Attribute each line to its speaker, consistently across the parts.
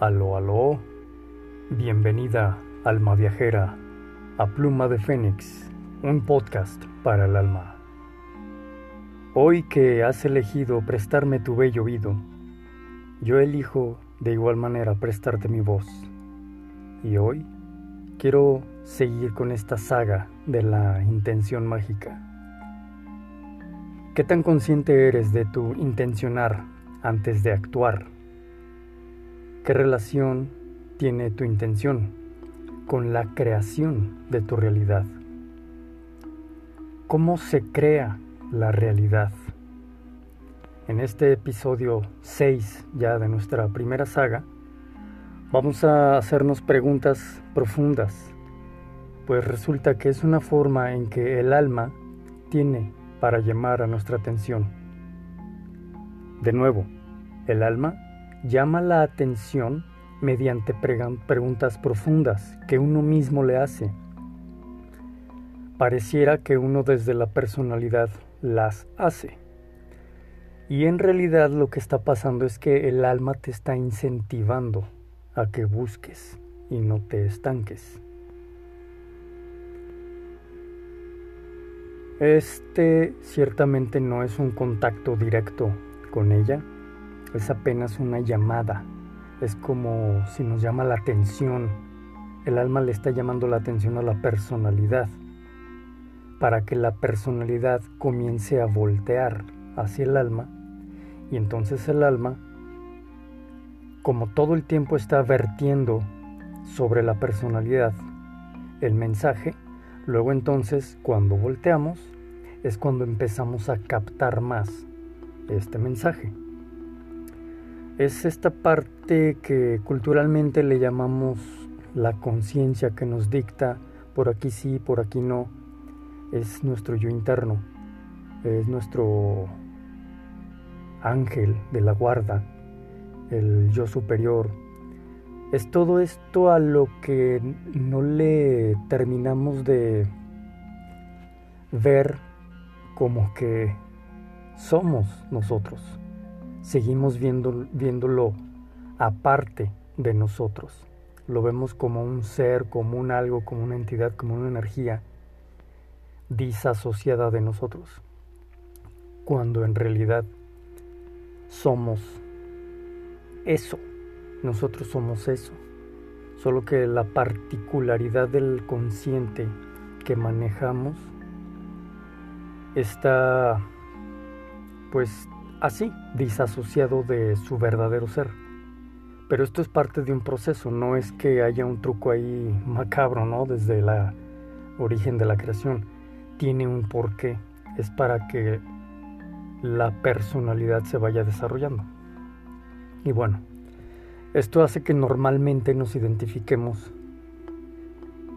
Speaker 1: Aló, aló. Bienvenida, alma viajera, a Pluma de Fénix, un podcast para el alma. Hoy que has elegido prestarme tu bello oído, yo elijo de igual manera prestarte mi voz. Y hoy quiero seguir con esta saga de la intención mágica. ¿Qué tan consciente eres de tu intencionar antes de actuar? ¿Qué relación tiene tu intención con la creación de tu realidad? ¿Cómo se crea la realidad? En este episodio 6 ya de nuestra primera saga, vamos a hacernos preguntas profundas, pues resulta que es una forma en que el alma tiene para llamar a nuestra atención. De nuevo, el alma llama la atención mediante preguntas profundas que uno mismo le hace. Pareciera que uno desde la personalidad las hace. Y en realidad lo que está pasando es que el alma te está incentivando a que busques y no te estanques. Este ciertamente no es un contacto directo con ella, es apenas una llamada. Es como si nos llama la atención. El alma le está llamando la atención a la personalidad para que la personalidad comience a voltear hacia el alma y entonces el alma, como todo el tiempo está vertiendo sobre la personalidad el mensaje, luego entonces cuando volteamos es cuando empezamos a captar más este mensaje es esta parte que culturalmente le llamamos la conciencia que nos dicta por aquí sí, por aquí no. Es nuestro yo interno, es nuestro ángel de la guarda, el yo superior. Es todo esto a lo que no le terminamos de ver como que somos nosotros seguimos viendo, viéndolo aparte de nosotros. Lo vemos como un ser, como un algo, como una entidad, como una energía disasociada de nosotros. Cuando en realidad somos eso. Nosotros somos eso. Solo que la particularidad del consciente que manejamos está pues así, disasociado de su verdadero ser. Pero esto es parte de un proceso, no es que haya un truco ahí macabro, ¿no? Desde el origen de la creación. Tiene un porqué, es para que la personalidad se vaya desarrollando. Y bueno, esto hace que normalmente nos identifiquemos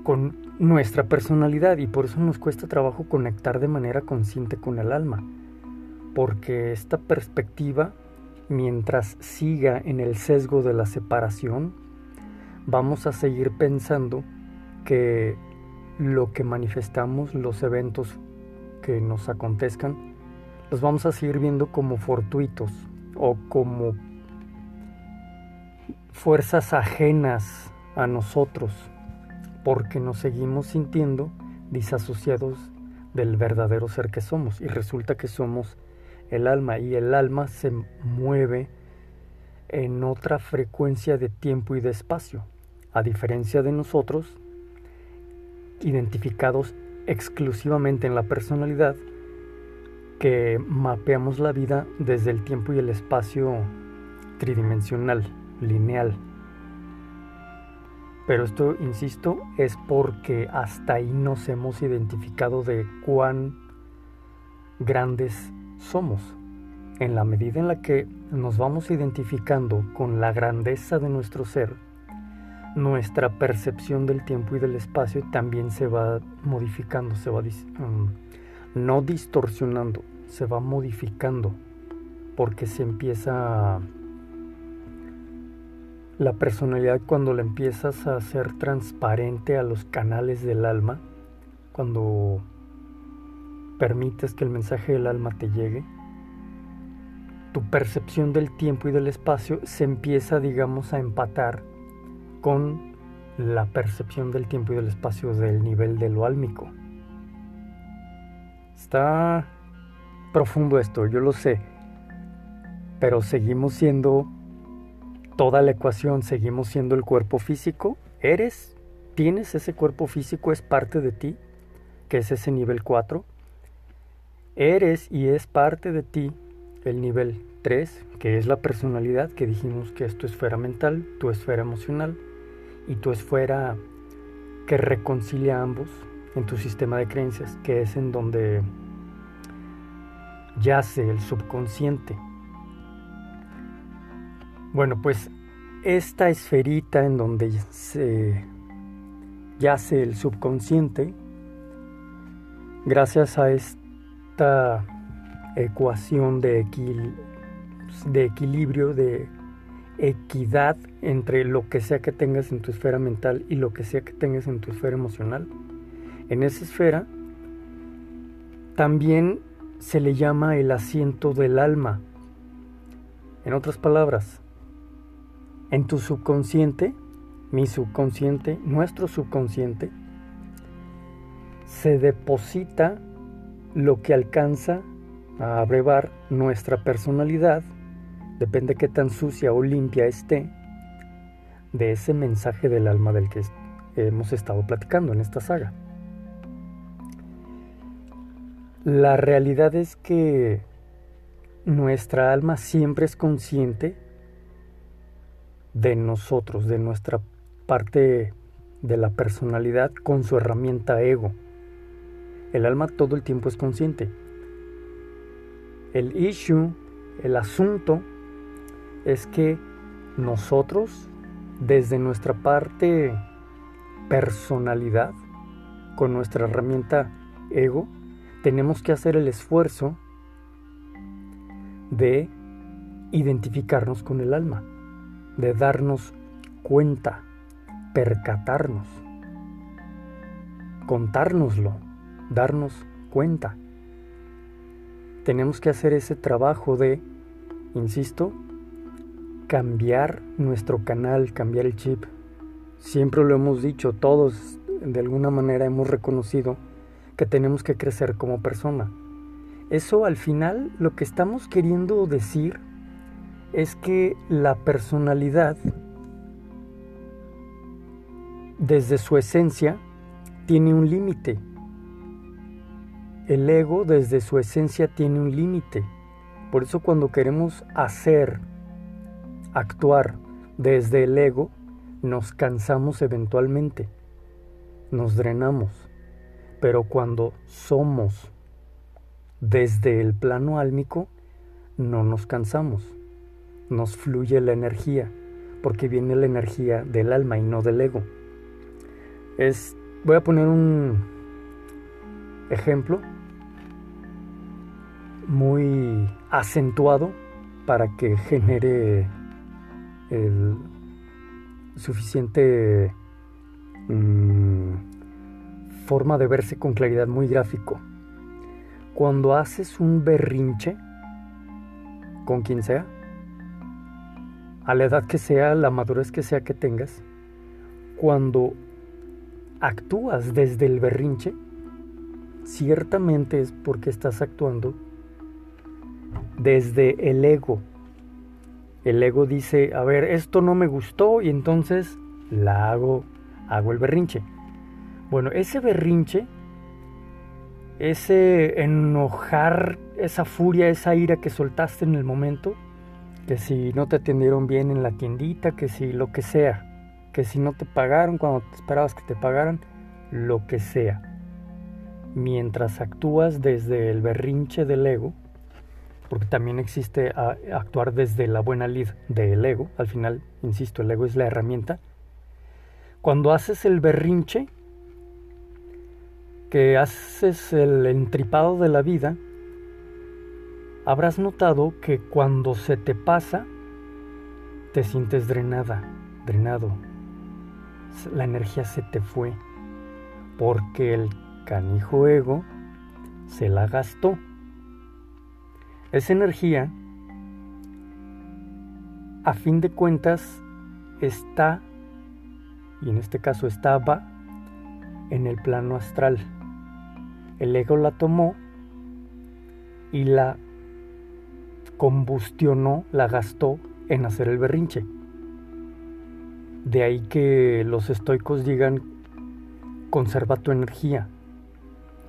Speaker 1: con nuestra personalidad y por eso nos cuesta trabajo conectar de manera consciente con el alma porque esta perspectiva, mientras siga en el sesgo de la separación, vamos a seguir pensando que lo que manifestamos, los eventos que nos acontezcan, los vamos a seguir viendo como fortuitos o como fuerzas ajenas a nosotros, porque nos seguimos sintiendo disasociados del verdadero ser que somos. Y resulta que somos el alma y el alma se mueve en otra frecuencia de tiempo y de espacio, a diferencia de nosotros, identificados exclusivamente en la personalidad, que mapeamos la vida desde el tiempo y el espacio tridimensional, lineal. Pero esto, insisto, es porque hasta ahí nos hemos identificado de cuán grandes somos. En la medida en la que nos vamos identificando con la grandeza de nuestro ser, nuestra percepción del tiempo y del espacio también se va modificando, se va mm, no distorsionando, se va modificando, porque se empieza la personalidad cuando la empiezas a hacer transparente a los canales del alma, cuando permites que el mensaje del alma te llegue, tu percepción del tiempo y del espacio se empieza, digamos, a empatar con la percepción del tiempo y del espacio del nivel de lo álmico. Está profundo esto, yo lo sé, pero seguimos siendo toda la ecuación, seguimos siendo el cuerpo físico, eres, tienes ese cuerpo físico, es parte de ti, que es ese nivel 4, eres y es parte de ti el nivel 3, que es la personalidad, que dijimos que es tu esfera mental, tu esfera emocional y tu esfera que reconcilia ambos en tu sistema de creencias, que es en donde yace el subconsciente. Bueno, pues esta esferita en donde se yace el subconsciente, gracias a esta ecuación de, de equilibrio, de equidad entre lo que sea que tengas en tu esfera mental y lo que sea que tengas en tu esfera emocional. En esa esfera también se le llama el asiento del alma. En otras palabras, en tu subconsciente, mi subconsciente, nuestro subconsciente, se deposita lo que alcanza a abrevar nuestra personalidad, depende qué tan sucia o limpia esté, de ese mensaje del alma del que hemos estado platicando en esta saga. La realidad es que nuestra alma siempre es consciente de nosotros, de nuestra parte de la personalidad con su herramienta ego. El alma todo el tiempo es consciente. El issue, el asunto, es que nosotros, desde nuestra parte personalidad, con nuestra herramienta ego, tenemos que hacer el esfuerzo de identificarnos con el alma, de darnos cuenta, percatarnos, contárnoslo, darnos cuenta. Tenemos que hacer ese trabajo de, insisto, cambiar nuestro canal, cambiar el chip. Siempre lo hemos dicho, todos de alguna manera hemos reconocido que tenemos que crecer como persona. Eso al final lo que estamos queriendo decir es que la personalidad desde su esencia tiene un límite. El ego desde su esencia tiene un límite. Por eso cuando queremos hacer, actuar desde el ego, nos cansamos eventualmente, nos drenamos. Pero cuando somos desde el plano álmico, no nos cansamos, nos fluye la energía, porque viene la energía del alma y no del ego. Es, voy a poner un ejemplo muy acentuado para que genere el suficiente mm, forma de verse con claridad muy gráfico. Cuando haces un berrinche, con quien sea, a la edad que sea, la madurez que sea que tengas, cuando actúas desde el berrinche, ciertamente es porque estás actuando desde el ego. El ego dice, a ver, esto no me gustó y entonces la hago, hago el berrinche. Bueno, ese berrinche, ese enojar, esa furia, esa ira que soltaste en el momento, que si no te atendieron bien en la tiendita, que si lo que sea, que si no te pagaron cuando te esperabas que te pagaran, lo que sea. Mientras actúas desde el berrinche del ego, porque también existe actuar desde la buena lid del ego, al final, insisto, el ego es la herramienta, cuando haces el berrinche, que haces el entripado de la vida, habrás notado que cuando se te pasa, te sientes drenada, drenado. La energía se te fue, porque el canijo ego se la gastó. Esa energía a fin de cuentas está, y en este caso estaba, en el plano astral. El ego la tomó y la combustionó, la gastó en hacer el berrinche. De ahí que los estoicos digan, conserva tu energía.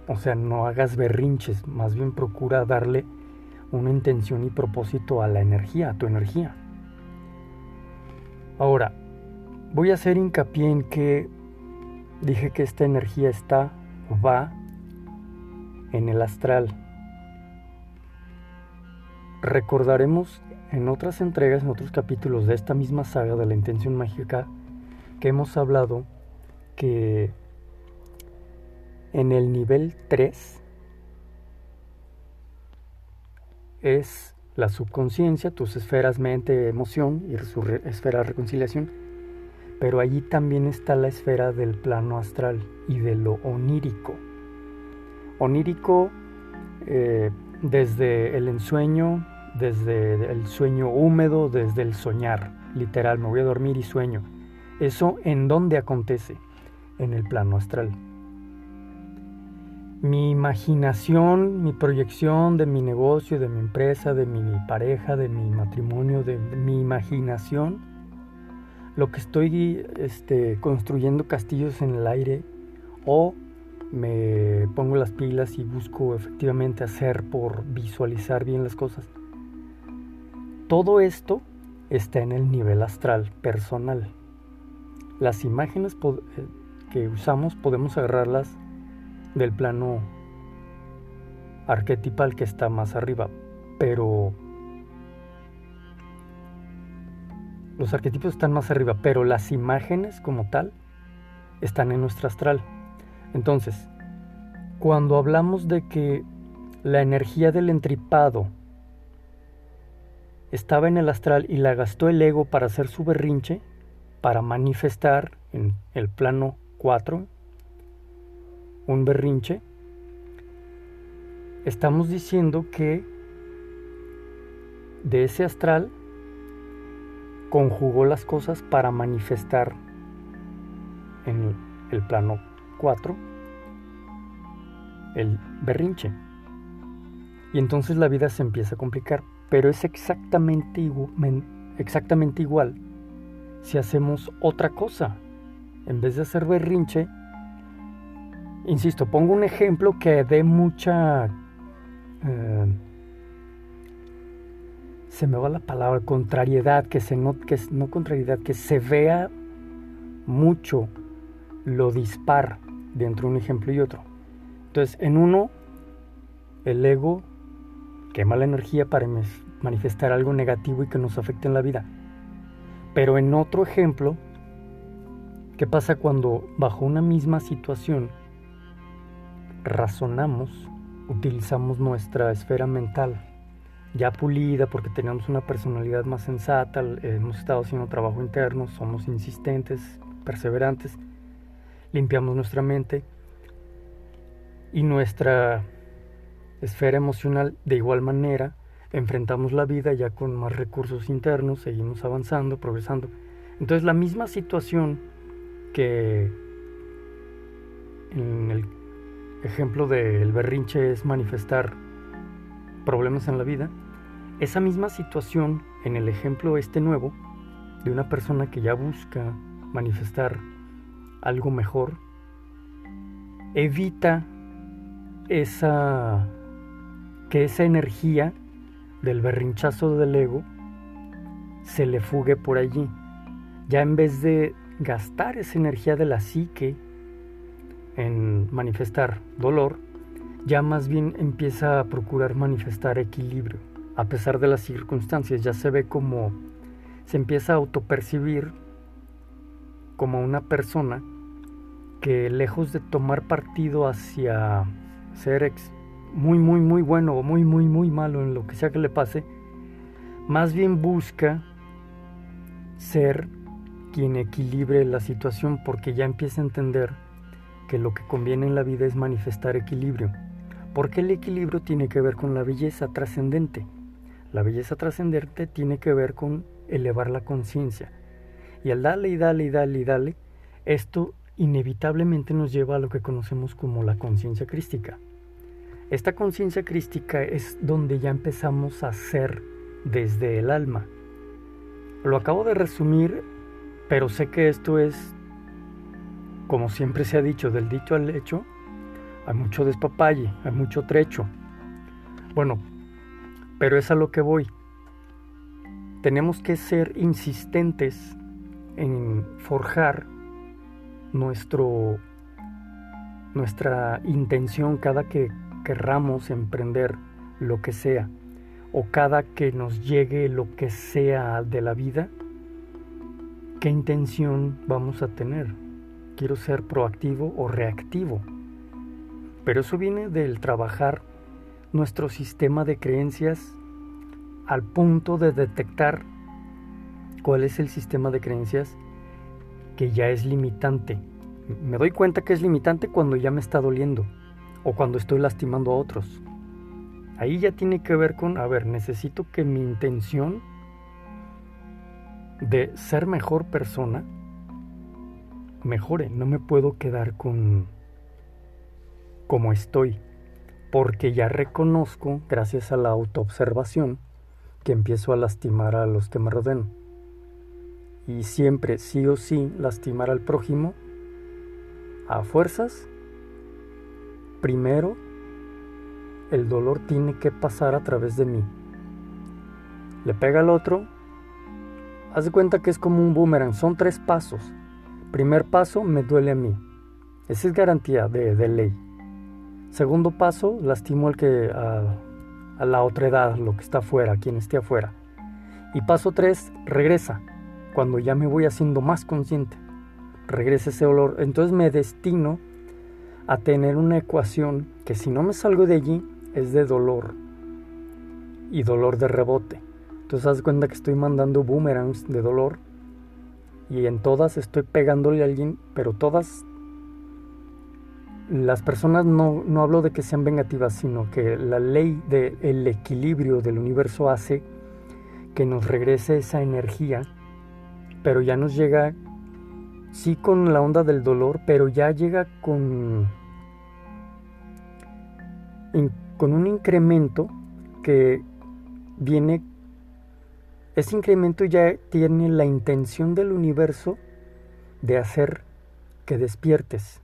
Speaker 1: O sea, no hagas berrinches, más bien procura darle una intención y propósito a la energía, a tu energía. Ahora, voy a hacer hincapié en que dije que esta energía está, va en el astral. Recordaremos en otras entregas, en otros capítulos de esta misma saga de la intención mágica, que hemos hablado que en el nivel 3 es la subconsciencia, tus esferas mente, emoción y su esfera reconciliación, pero allí también está la esfera del plano astral y de lo onírico. Onírico eh, desde el ensueño, desde el sueño húmedo, desde el soñar, literal, me voy a dormir y sueño. Eso en dónde acontece? En el plano astral mi imaginación, mi proyección de mi negocio, de mi empresa, de mi pareja, de mi matrimonio, de, mi imaginación, lo que estoy este, construyendo castillos en el aire o me pongo las pilas y busco efectivamente hacer por visualizar bien las cosas. Todo esto está en el nivel astral personal. Las imágenes eh, que usamos podemos agarrarlas del plano arquetipal que está más arriba, pero los arquetipos están más arriba, pero las imágenes como tal están en nuestro astral. Entonces, cuando hablamos de que la energía del entripado estaba en el astral y la gastó el ego para hacer su berrinche, para manifestar en el plano 4, un berrinche, estamos diciendo que de ese astral conjugó las cosas para manifestar en el plano 4 el berrinche. Y entonces la vida se empieza a complicar, pero es exactamente, exactamente igual si hacemos otra cosa. En vez de hacer berrinche, Insisto, pongo un ejemplo que dé mucha... Eh, se me va la palabra, contrariedad, que se no, que no contrariedad, que se vea mucho lo dispar de un ejemplo y otro. Entonces, en uno, el ego quema la energía para manifestar algo negativo y que nos afecte en la vida. Pero en otro ejemplo, ¿qué pasa cuando bajo una misma situación razonamos, utilizamos nuestra esfera mental ya pulida porque tenemos una personalidad más sensata, hemos estado haciendo trabajo interno, somos insistentes, perseverantes, limpiamos nuestra mente y nuestra esfera emocional de igual manera enfrentamos la vida ya con más recursos internos, seguimos avanzando, progresando. Entonces la misma situación que en el ejemplo del berrinche es manifestar problemas en la vida, esa misma situación en el ejemplo este nuevo de una persona que ya busca manifestar algo mejor, evita esa que esa energía del berrinchazo del ego se le fugue por allí. Ya en vez de gastar esa energía de la psique en manifestar dolor, ya más bien empieza a procurar manifestar equilibrio. A pesar de las circunstancias, ya se ve como se empieza a autopercibir como una persona que lejos de tomar partido hacia ser muy, muy, muy bueno o muy, muy, muy malo en lo que sea que le pase, más bien busca ser quien equilibre la situación porque ya empieza a entender que lo que conviene en la vida es manifestar equilibrio, porque el equilibrio tiene que ver con la belleza trascendente. La belleza trascendente tiene que ver con elevar la conciencia. Y al darle y darle y darle y darle, esto inevitablemente nos lleva a lo que conocemos como la conciencia crística. Esta conciencia crística es donde ya empezamos a ser desde el alma. Lo acabo de resumir, pero sé que esto es, como siempre se ha dicho, del dicho al hecho, hay mucho despapalle, hay mucho trecho. Bueno, pero es a lo que voy. Tenemos que ser insistentes en forjar nuestro, nuestra intención cada que querramos emprender lo que sea o cada que nos llegue lo que sea de la vida, ¿qué intención vamos a tener? ¿Quiero ser proactivo o reactivo? Pero eso viene del trabajar nuestro sistema de creencias al punto de detectar cuál es el sistema de creencias que ya es limitante. Me doy cuenta que es limitante cuando ya me está doliendo o cuando estoy lastimando a otros. Ahí ya tiene que ver con, a ver, necesito que mi intención de ser mejor persona mejore. No me puedo quedar con como estoy, porque ya reconozco, gracias a la autoobservación, que empiezo a lastimar a los que me rodean. Y siempre, sí o sí, lastimar al prójimo a fuerzas Primero, el dolor tiene que pasar a través de mí. Le pega al otro. Haz de cuenta que es como un boomerang. Son tres pasos. Primer paso, me duele a mí. Esa es garantía de, ley. Segundo paso, lastimo al que a, la otra edad, lo que está afuera, quien esté afuera. Y paso tres, regresa. Cuando ya me voy haciendo más consciente. Regresa ese dolor. Entonces me destino a tener una ecuación que si no me salgo de allí es de dolor y dolor de rebote. Entonces haz cuenta que estoy mandando boomerangs de dolor y en todas estoy pegándole a alguien, pero todas las personas no, no hablo de que sean vengativas, sino que la ley del equilibrio del universo hace que nos regrese esa energía, pero ya nos llega sí con la onda del dolor, pero ya llega con, con un incremento que viene, ese incremento ya tiene la intención del universo de hacer que despiertes.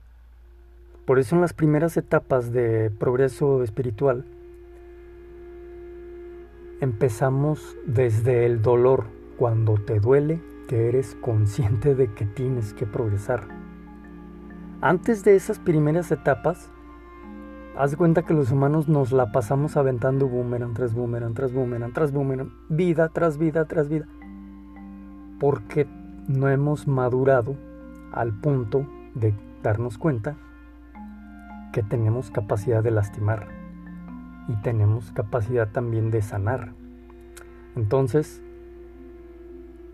Speaker 1: Por eso en las primeras etapas de progreso espiritual empezamos desde el dolor, cuando te duele, que eres consciente de que tienes que progresar. Antes de esas primeras etapas, haz cuenta que los humanos nos la pasamos aventando boomerang tras boomerang tras boomerang tras boomerang, vida tras vida tras vida, porque no hemos madurado al punto de darnos cuenta que tenemos capacidad de lastimar y tenemos capacidad también de sanar. Entonces,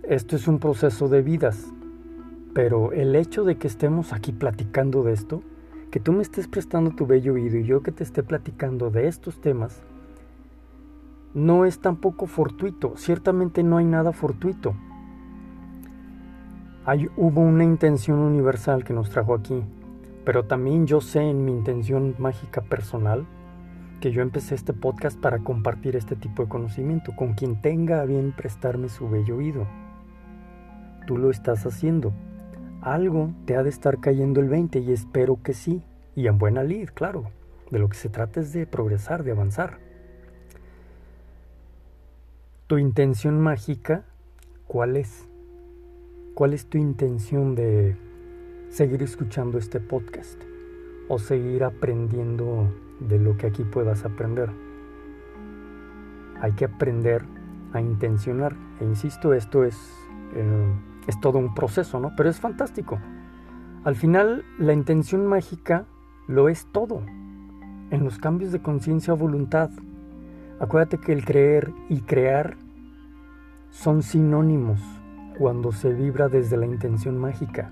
Speaker 1: esto es un proceso de vidas, pero el hecho de que estemos aquí platicando de esto, que tú me estés prestando tu bello oído y yo que te esté platicando de estos temas, no es tampoco fortuito, ciertamente no hay nada fortuito. Hubo una intención universal que nos trajo aquí, pero también yo sé en mi intención mágica personal que yo empecé este podcast para compartir este tipo de conocimiento con quien tenga a bien prestarme su bello oído tú lo estás haciendo. Algo te ha de estar cayendo el 20 y espero que sí. Y en buena lid, claro. De lo que se trata es de progresar, de avanzar. Tu intención mágica, ¿cuál es? ¿Cuál es tu intención de seguir escuchando este podcast? ¿O seguir aprendiendo de lo que aquí puedas aprender? Hay que aprender a intencionar. E insisto, esto es... Eh, es todo un proceso, ¿no? Pero es fantástico. Al final, la intención mágica lo es todo. En los cambios de conciencia o voluntad. Acuérdate que el creer y crear son sinónimos cuando se vibra desde la intención mágica.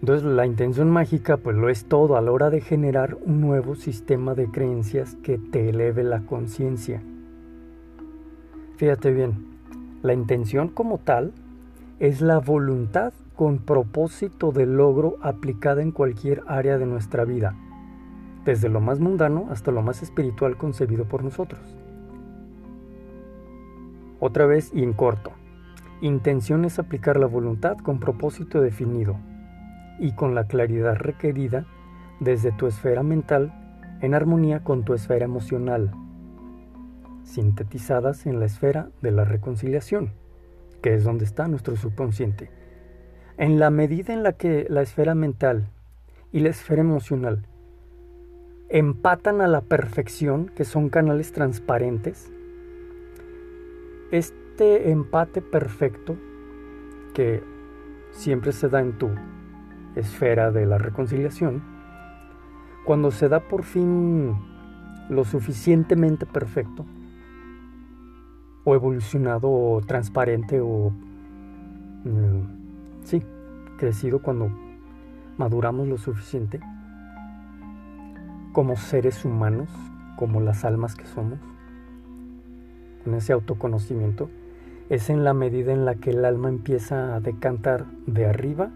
Speaker 1: Entonces la intención mágica pues lo es todo a la hora de generar un nuevo sistema de creencias que te eleve la conciencia. Fíjate bien, La intención como tal es la voluntad con propósito de logro aplicada en cualquier área de nuestra vida, desde lo más mundano hasta lo más espiritual concebido por nosotros. Otra vez y en corto. Intención es aplicar la voluntad con propósito definido y con la claridad requerida desde tu esfera mental en armonía con tu esfera emocional, sintetizadas en la esfera de la reconciliación, que es donde está nuestro subconsciente. En la medida en la que la esfera mental y la esfera emocional empatan a la perfección, que son canales transparentes, este empate perfecto que siempre se da en tu esfera de la reconciliación, cuando se da por fin lo suficientemente perfecto, o evolucionado, o transparente, o mm, Sí, crecido cuando maduramos lo suficiente como seres humanos, como las almas que somos, con ese autoconocimiento, es en la medida en la que el alma empieza a decantar de arriba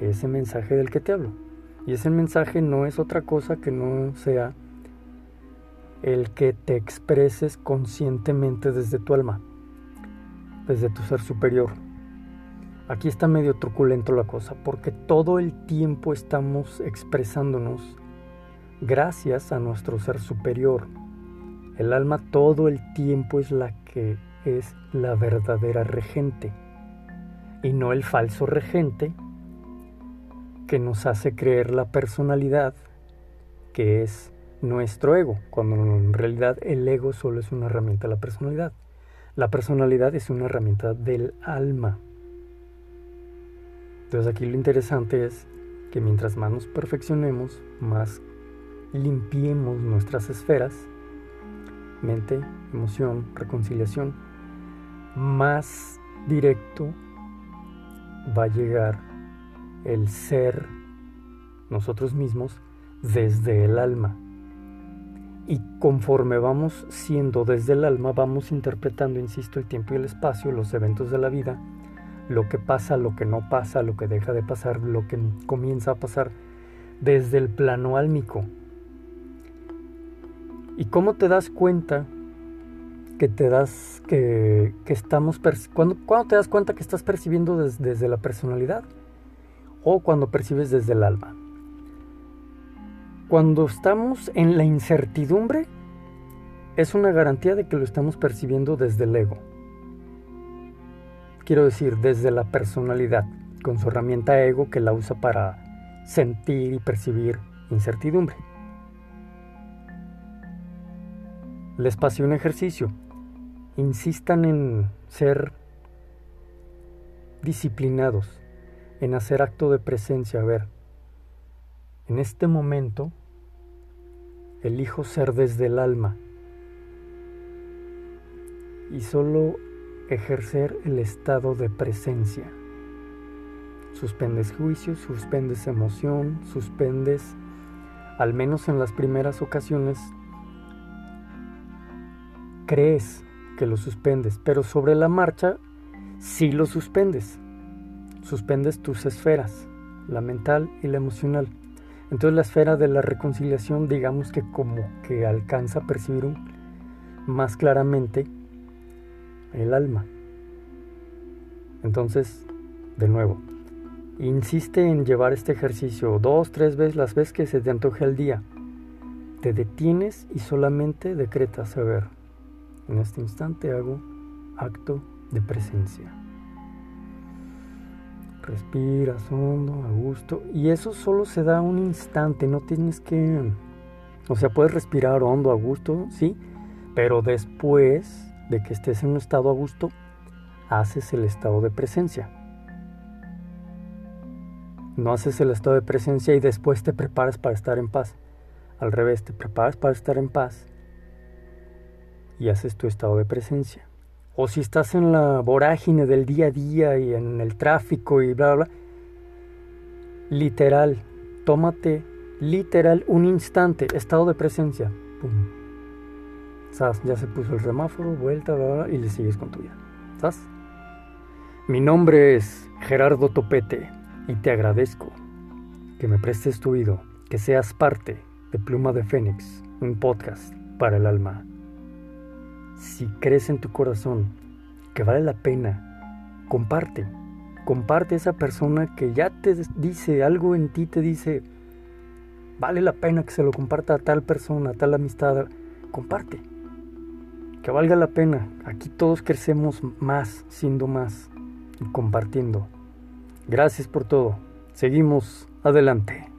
Speaker 1: ese mensaje del que te hablo. Y ese mensaje no es otra cosa que no sea el que te expreses conscientemente desde tu alma, desde tu ser superior, Aquí está medio truculento la cosa, porque todo el tiempo estamos expresándonos gracias a nuestro ser superior. El alma todo el tiempo es la que es la verdadera regente y no el falso regente que nos hace creer la personalidad que es nuestro ego, cuando en realidad el ego solo es una herramienta de la personalidad. La personalidad es una herramienta del alma. Entonces aquí lo interesante es que mientras más nos perfeccionemos, más limpiemos nuestras esferas, mente, emoción, reconciliación, más directo va a llegar el ser nosotros mismos desde el alma. Y conforme vamos siendo desde el alma, vamos interpretando, insisto, el tiempo y el espacio, los eventos de la vida, lo que pasa, lo que no pasa, lo que deja de pasar, lo que comienza a pasar desde el plano álmico. ¿Y cómo te das cuenta que te das que, estamos cuando, cuando te das cuenta que estás percibiendo desde la personalidad o cuando percibes desde el alma? Cuando estamos en la incertidumbre es una garantía de que lo estamos percibiendo desde el ego quiero decir, desde la personalidad, con su herramienta ego que la usa para sentir y percibir incertidumbre. Les pasé un ejercicio. Insistan en ser disciplinados, en hacer acto de presencia. A ver, en este momento elijo ser desde el alma y solo ejercer el estado de presencia. Suspendes juicio, suspendes emoción, suspendes, al menos en las primeras ocasiones, crees que lo suspendes, pero sobre la marcha sí lo suspendes. Suspendes tus esferas, la mental y la emocional. Entonces la esfera de la reconciliación, digamos que como que alcanza a percibir más claramente el alma. Entonces, de nuevo, insiste en llevar este ejercicio dos, tres veces, las veces que se te antoje al día. Te detienes y solamente decretas, a ver, en este instante hago acto de presencia. Respiras hondo, a gusto. Y eso solo se da un instante, no tienes que... O sea, puedes respirar hondo, a gusto, sí, pero después de que estés en un estado a gusto, haces el estado de presencia. No haces el estado de presencia y después te preparas para estar en paz. Al revés, te preparas para estar en paz y haces tu estado de presencia. O si estás en la vorágine del día a día y en el tráfico y bla, bla, bla literal, tómate literal un instante, estado de presencia. Pum. ya se puso el semáforo, vuelta, bla, bla, y le sigues con tu vida. ¿estás? Mi nombre es Gerardo Topete y te agradezco que me prestes tu oído, que seas parte de Pluma de Fénix, un podcast para el alma. Si crees en tu corazón que vale la pena, comparte. Comparte a esa persona que ya te dice algo en ti, te dice, vale la pena que se lo comparta a tal persona, a tal amistad. Comparte. Que valga la pena. Aquí todos crecemos más, siendo más y compartiendo. Gracias por todo. Seguimos adelante.